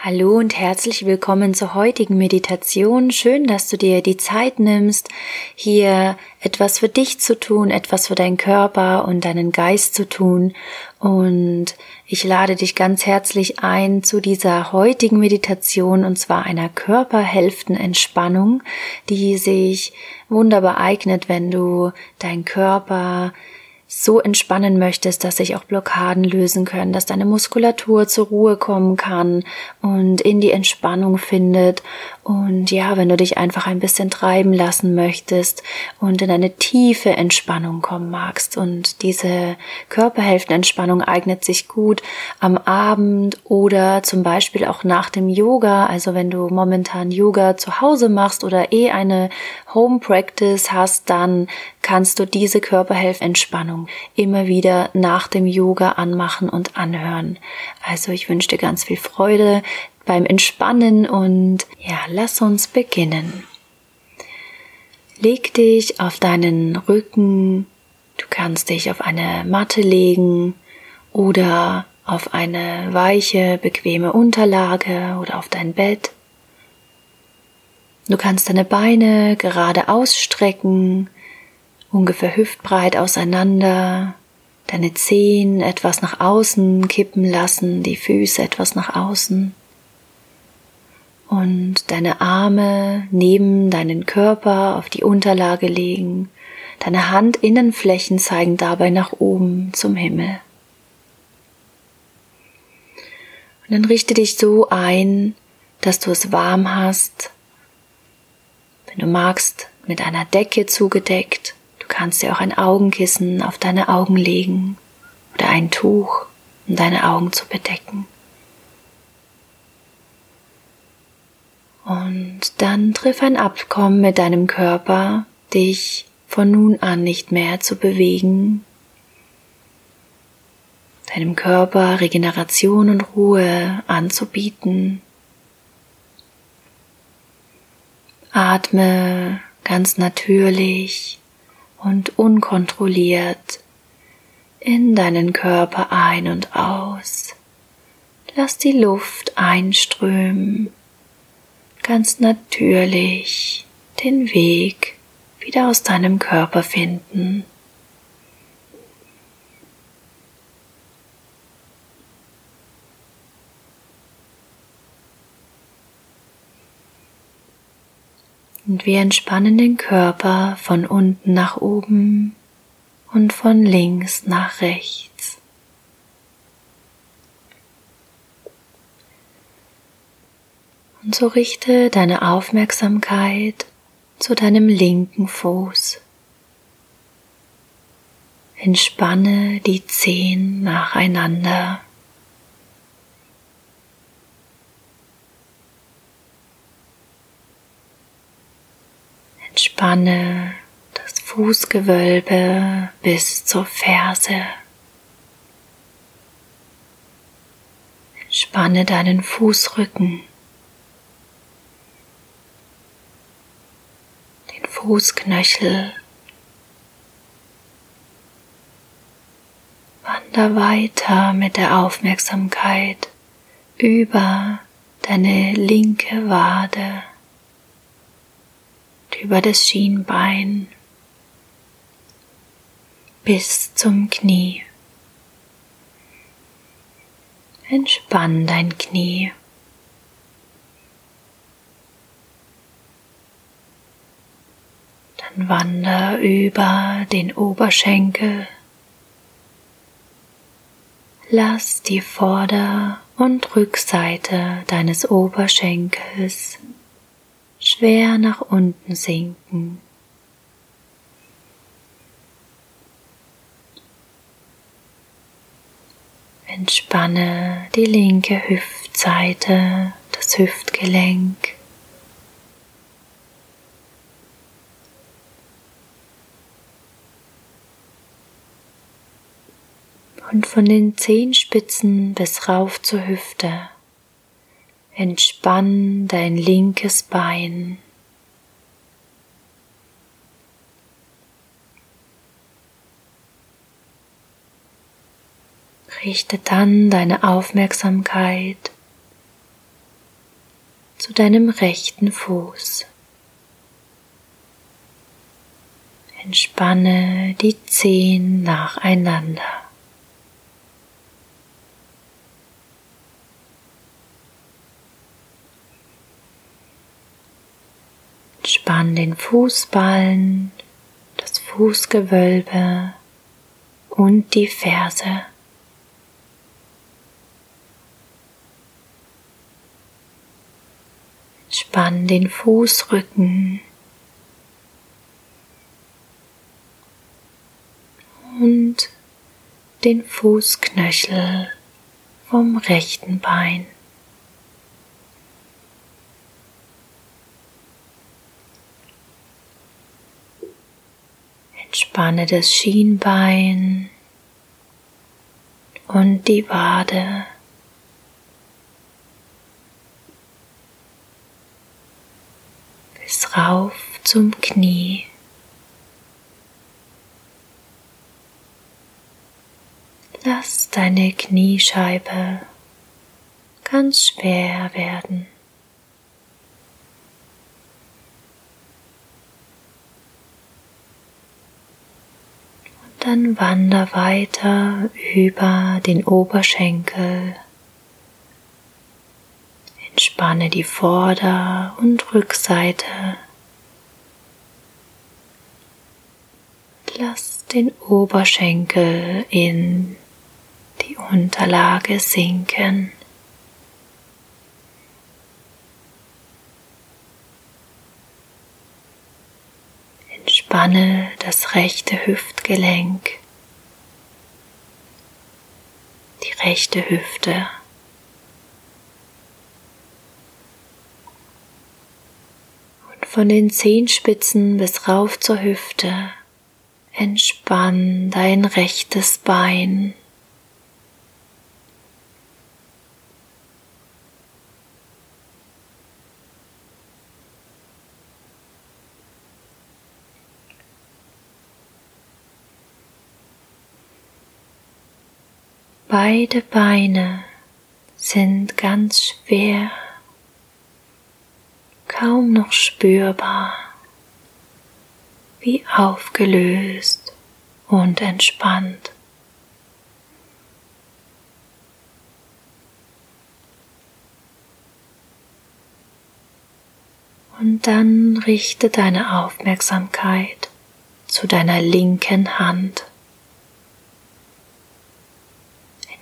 Hallo und herzlich willkommen zur heutigen Meditation. Schön, dass du dir die Zeit nimmst, hier etwas für dich zu tun, etwas für deinen Körper und deinen Geist zu tun. Und ich lade dich ganz herzlich ein zu dieser heutigen Meditation und zwar einer Körperhälftenentspannung, die sich wunderbar eignet, wenn du deinen Körper so entspannen möchtest, dass sich auch Blockaden lösen können, dass deine Muskulatur zur Ruhe kommen kann und in die Entspannung findet. Und ja, wenn du dich einfach ein bisschen treiben lassen möchtest und in eine tiefe Entspannung kommen magst. Und diese Körperhälftenentspannung eignet sich gut am Abend oder zum Beispiel auch nach dem Yoga. Also wenn du momentan Yoga zu Hause machst oder eh eine Home Practice hast, dann kannst du diese Körperhälftenentspannung immer wieder nach dem Yoga anmachen und anhören. Also ich wünsche dir ganz viel Freude beim Entspannen und ja, lass uns beginnen. Leg dich auf deinen Rücken. Du kannst dich auf eine Matte legen oder auf eine weiche, bequeme Unterlage oder auf dein Bett. Du kannst deine Beine gerade ausstrecken, ungefähr hüftbreit auseinander, deine Zehen etwas nach außen kippen lassen, die Füße etwas nach außen und deine Arme neben deinen Körper auf die Unterlage legen. Deine Handinnenflächen zeigen dabei nach oben zum Himmel. Und dann richte dich so ein, dass du es warm hast. Wenn du magst, mit einer Decke zugedeckt. Du kannst dir auch ein Augenkissen auf deine Augen legen oder ein Tuch, um deine Augen zu bedecken. Und dann triff ein Abkommen mit deinem Körper, dich von nun an nicht mehr zu bewegen, deinem Körper Regeneration und Ruhe anzubieten. Atme ganz natürlich und unkontrolliert in deinen Körper ein und aus. Lass die Luft einströmen ganz natürlich den Weg wieder aus deinem Körper finden. Und wir entspannen den Körper von unten nach oben und von links nach rechts. Und so richte deine Aufmerksamkeit zu deinem linken Fuß. Entspanne die Zehen nacheinander. Entspanne das Fußgewölbe bis zur Ferse. Entspanne deinen Fußrücken. Fußknöchel. Wander weiter mit der Aufmerksamkeit über deine linke Wade, über das Schienbein bis zum Knie. Entspann dein Knie. Dann wander über den Oberschenkel. Lass die Vorder- und Rückseite deines Oberschenkels schwer nach unten sinken. Entspanne die linke Hüftseite, das Hüftgelenk. Und von den Zehenspitzen bis rauf zur Hüfte. Entspann dein linkes Bein. Richte dann deine Aufmerksamkeit zu deinem rechten Fuß. Entspanne die Zehen nacheinander. Entspann den Fußballen, das Fußgewölbe und die Ferse. Entspann den Fußrücken und den Fußknöchel vom rechten Bein. Entspanne das Schienbein und die Wade. Bis rauf zum Knie. Lass deine Kniescheibe ganz schwer werden. Dann wander weiter über den Oberschenkel. Entspanne die Vorder- und Rückseite. Lass den Oberschenkel in die Unterlage sinken. Entspanne das rechte Hüftgelenk, die rechte Hüfte. Und von den Zehenspitzen bis rauf zur Hüfte entspann dein rechtes Bein. Beide Beine sind ganz schwer, kaum noch spürbar, wie aufgelöst und entspannt. Und dann richte deine Aufmerksamkeit zu deiner linken Hand.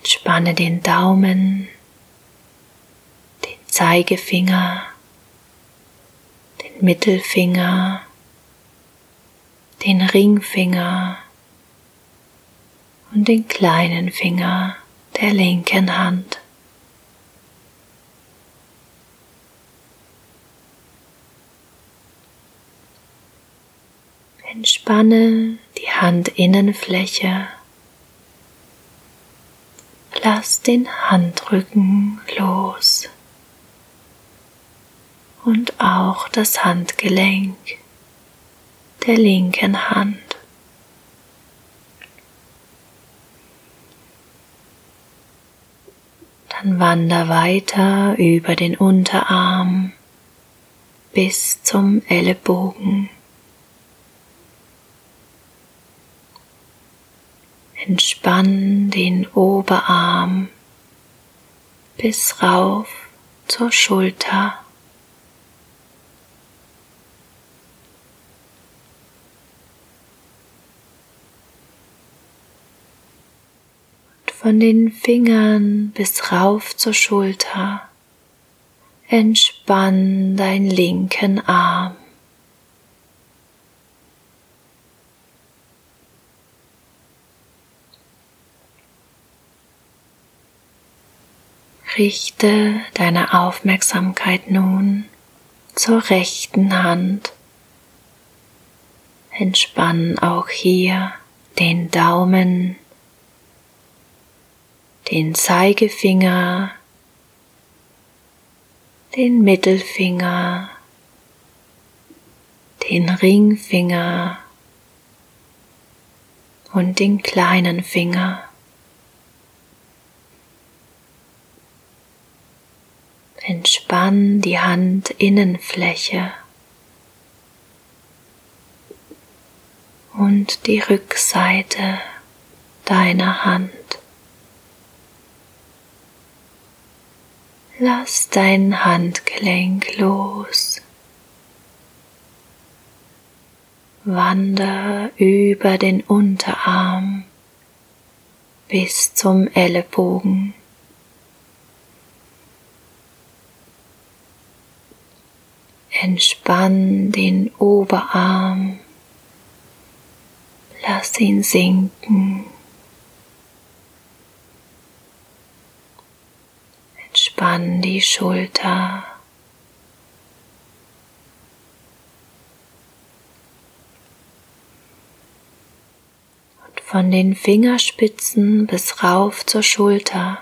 Entspanne den Daumen, den Zeigefinger, den Mittelfinger, den Ringfinger und den kleinen Finger der linken Hand. Entspanne die Handinnenfläche Lass den Handrücken los und auch das Handgelenk der linken Hand. Dann wander weiter über den Unterarm bis zum Ellenbogen. Entspann den Oberarm bis rauf zur Schulter. Und von den Fingern bis rauf zur Schulter entspann deinen linken Arm. Richte deine Aufmerksamkeit nun zur rechten Hand. Entspann auch hier den Daumen, den Zeigefinger, den Mittelfinger, den Ringfinger und den kleinen Finger. Entspann die Handinnenfläche und die Rückseite deiner Hand. Lass dein Handgelenk los. Wander über den Unterarm bis zum Ellenbogen. Entspann den Oberarm, lass ihn sinken. Entspann die Schulter. Und von den Fingerspitzen bis rauf zur Schulter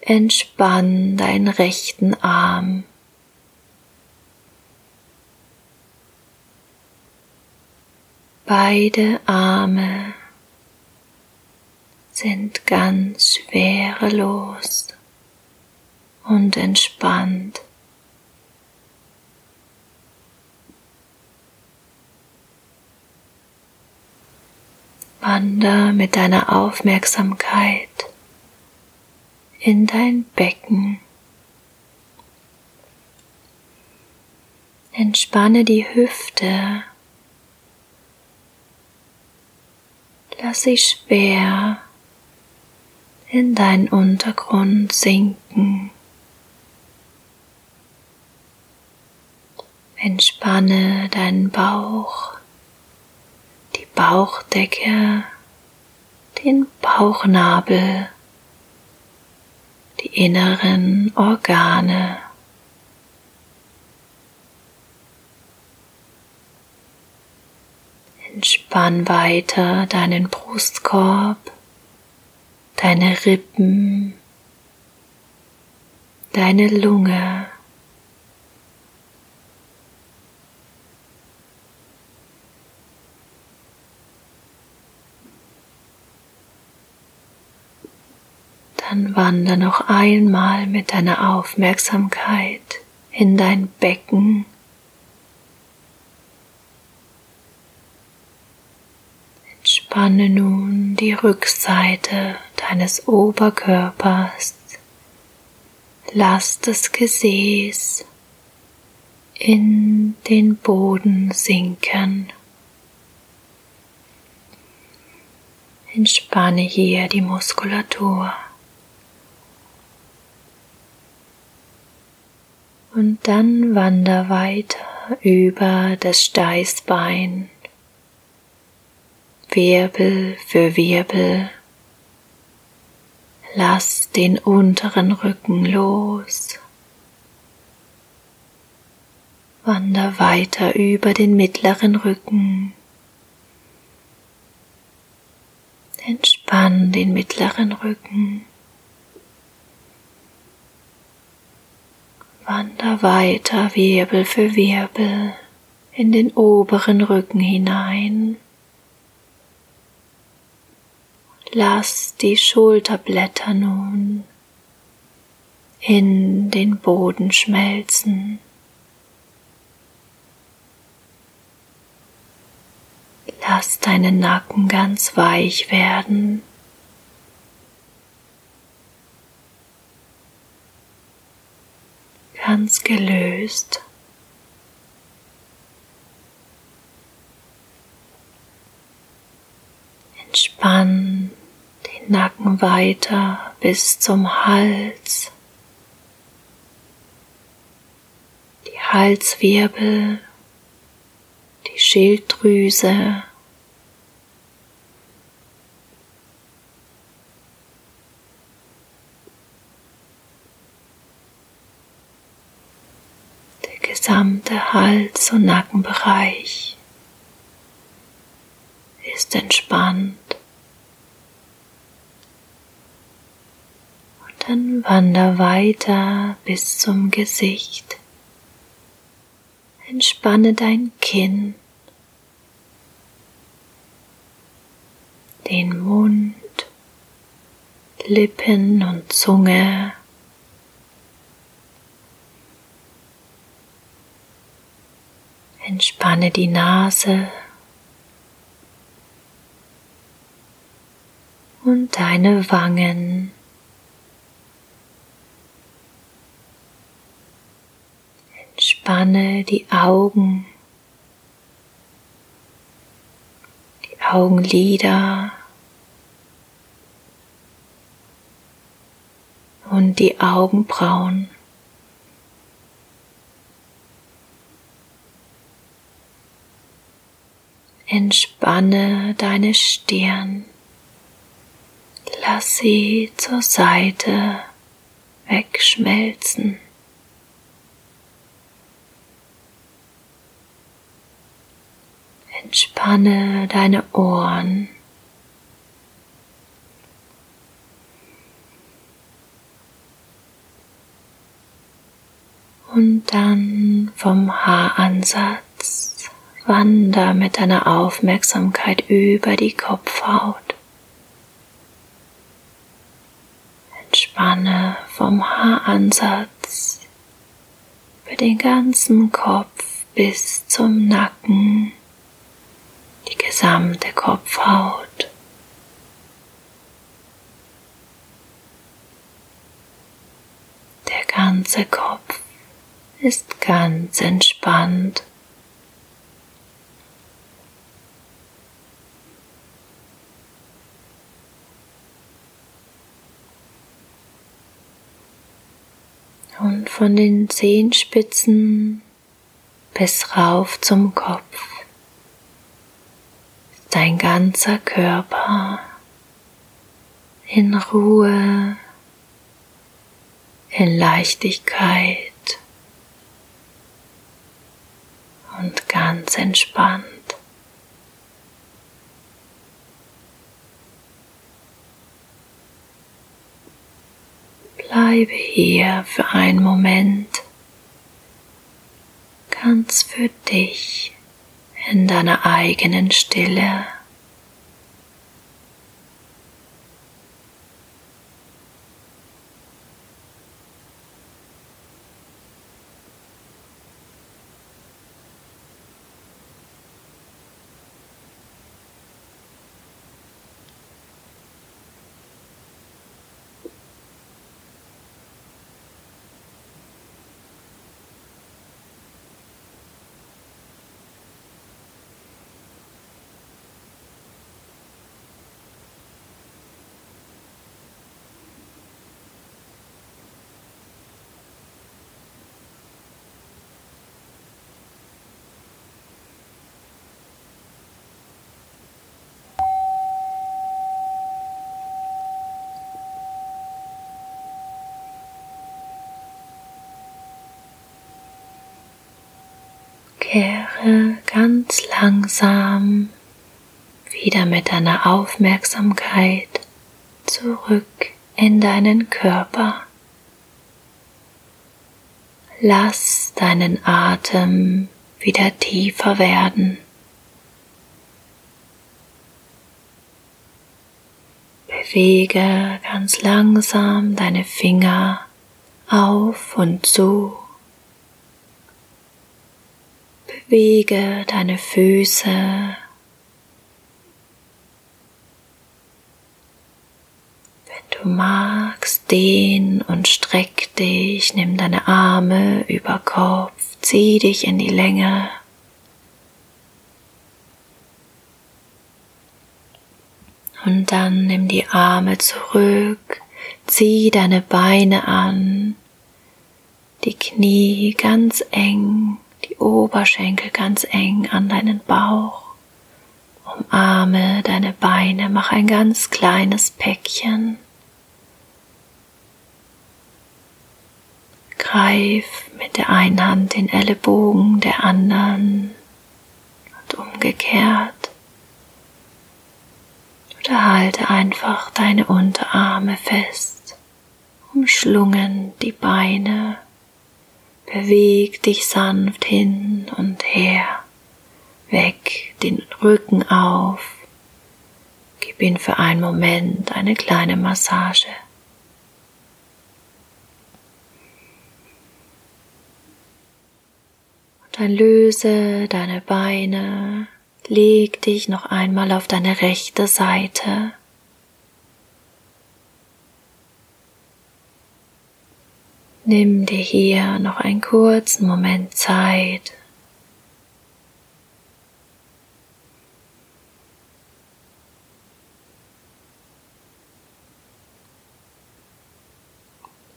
entspann deinen rechten Arm. Beide Arme sind ganz schwerelos und entspannt. Wander mit deiner Aufmerksamkeit in dein Becken. Entspanne die Hüfte Lass sie schwer in deinen Untergrund sinken. Entspanne deinen Bauch, die Bauchdecke, den Bauchnabel, die inneren Organe. Entspann weiter deinen Brustkorb, deine Rippen, deine Lunge. Dann wander noch einmal mit deiner Aufmerksamkeit in dein Becken Entspanne nun die Rückseite deines Oberkörpers. Lass das Gesäß in den Boden sinken. Entspanne hier die Muskulatur. Und dann wander weiter über das Steißbein Wirbel für Wirbel. Lass den unteren Rücken los. Wander weiter über den mittleren Rücken. Entspann den mittleren Rücken. Wander weiter Wirbel für Wirbel in den oberen Rücken hinein. Lass die Schulterblätter nun in den Boden schmelzen. Lass deinen Nacken ganz weich werden. Ganz gelöst. Entspann Nacken weiter bis zum Hals. Die Halswirbel, die Schilddrüse, der gesamte Hals- und Nackenbereich ist entspannt. Dann wander weiter bis zum Gesicht. Entspanne dein Kinn, den Mund, Lippen und Zunge. Entspanne die Nase und deine Wangen. Entspanne die Augen, die Augenlider und die Augenbrauen. Entspanne deine Stirn. Lass sie zur Seite wegschmelzen. Entspanne deine Ohren. Und dann vom Haaransatz wander mit deiner Aufmerksamkeit über die Kopfhaut. Entspanne vom Haaransatz über den ganzen Kopf bis zum Nacken, die gesamte Kopfhaut. Der ganze Kopf ist ganz entspannt. Und von den Zehenspitzen bis rauf zum Kopf dein ganzer Körper in Ruhe, in Leichtigkeit und ganz entspannt. Bleibe hier für einen Moment ganz für dich in deiner eigenen Stille. Kehre ganz langsam wieder mit deiner Aufmerksamkeit zurück in deinen Körper. Lass deinen Atem wieder tiefer werden. Bewege ganz langsam deine Finger auf und zu. Bewege deine Füße. Wenn du magst, dehn und streck dich, nimm deine Arme über Kopf, zieh dich in die Länge. Und dann nimm die Arme zurück, zieh deine Beine an, die Knie ganz eng Oberschenkel ganz eng an deinen Bauch. Umarme deine Beine, mach ein ganz kleines Päckchen. Greif mit der einen Hand den Ellenbogen der anderen und umgekehrt. Oder halte einfach deine Unterarme fest, umschlungen die Beine Beweg dich sanft hin und her, weg den Rücken auf, gib ihn für einen Moment eine kleine Massage. Und Dann löse deine Beine, leg dich noch einmal auf deine rechte Seite. Nimm dir hier noch einen kurzen Moment Zeit.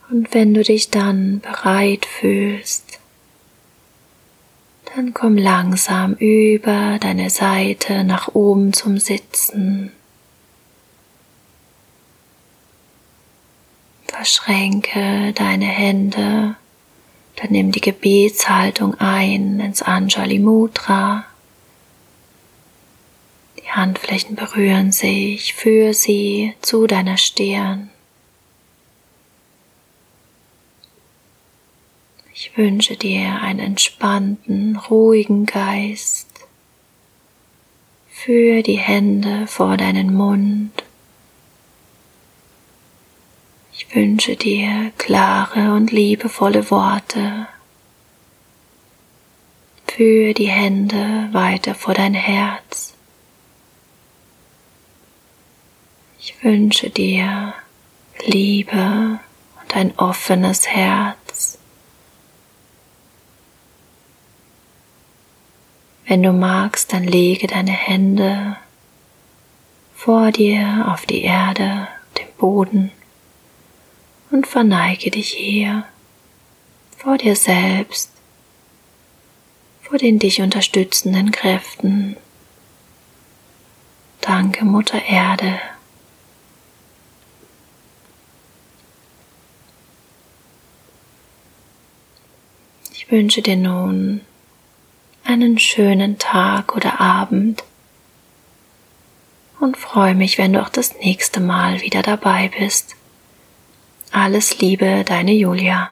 Und wenn du dich dann bereit fühlst, dann komm langsam über deine Seite nach oben zum Sitzen. Verschränke deine Hände, dann nimm die Gebetshaltung ein ins Anjali Mudra. Die Handflächen berühren sich, für sie zu deiner Stirn. Ich wünsche dir einen entspannten, ruhigen Geist. Für die Hände vor deinen Mund. Ich wünsche dir klare und liebevolle Worte. Für die Hände weiter vor dein Herz. Ich wünsche dir Liebe und ein offenes Herz. Wenn du magst, dann lege deine Hände vor dir auf die Erde, den Boden und verneige dich hier vor dir selbst, vor den dich unterstützenden Kräften. Danke, Mutter Erde. Ich wünsche dir nun einen schönen Tag oder Abend und freue mich, wenn du auch das nächste Mal wieder dabei bist. Alles Liebe, deine Julia.